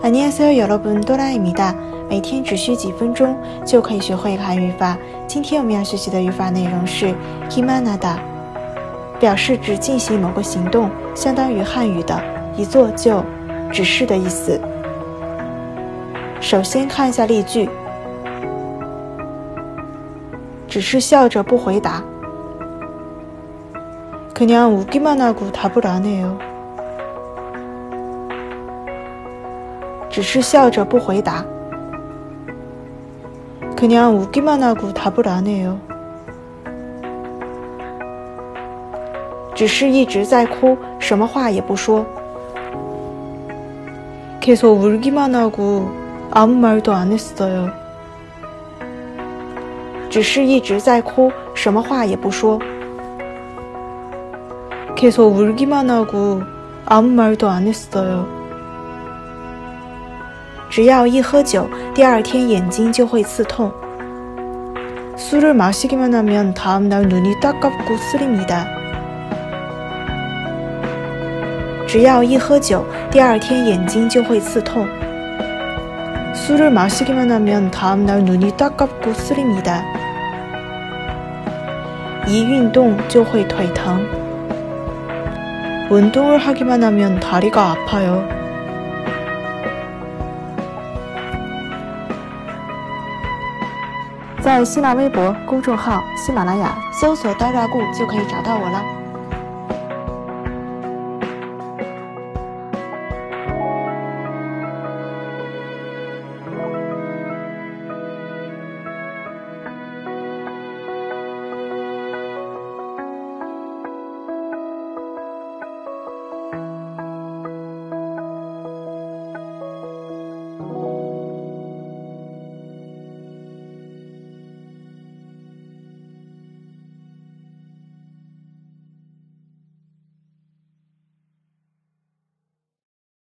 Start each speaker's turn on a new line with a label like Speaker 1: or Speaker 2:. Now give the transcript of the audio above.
Speaker 1: 안녕하세요여러분도라입니다每天只需几分钟就可以学会韩语法。今天我们要学习的语法内容是히만하 다， 表示只进行某个行动，相当于汉语的一做就，只是的意思。首先看一下例句，只是笑着不回答。 그냥웃기만하고답을안해요只是笑着不回答。그냥웃기만하고답을안해요只是一直在哭，什么话也不说。계속울기만하고아무말도안했어요只是一直在哭，什么话也不说。 계속울기만하고아무말도안했어요只要一喝酒，第二天眼睛就会刺痛。술을마시기만하면다음날눈이따갑고쓰립니다只要一喝酒，第二天眼睛就会刺痛。술을마시기만하면다음날눈이따갑고쓰립니다一运动就会腿疼。 운동을하기만하면다리가아파요在新浪微博公众号“喜马拉雅”搜索“刀扎固”就可以找到我了。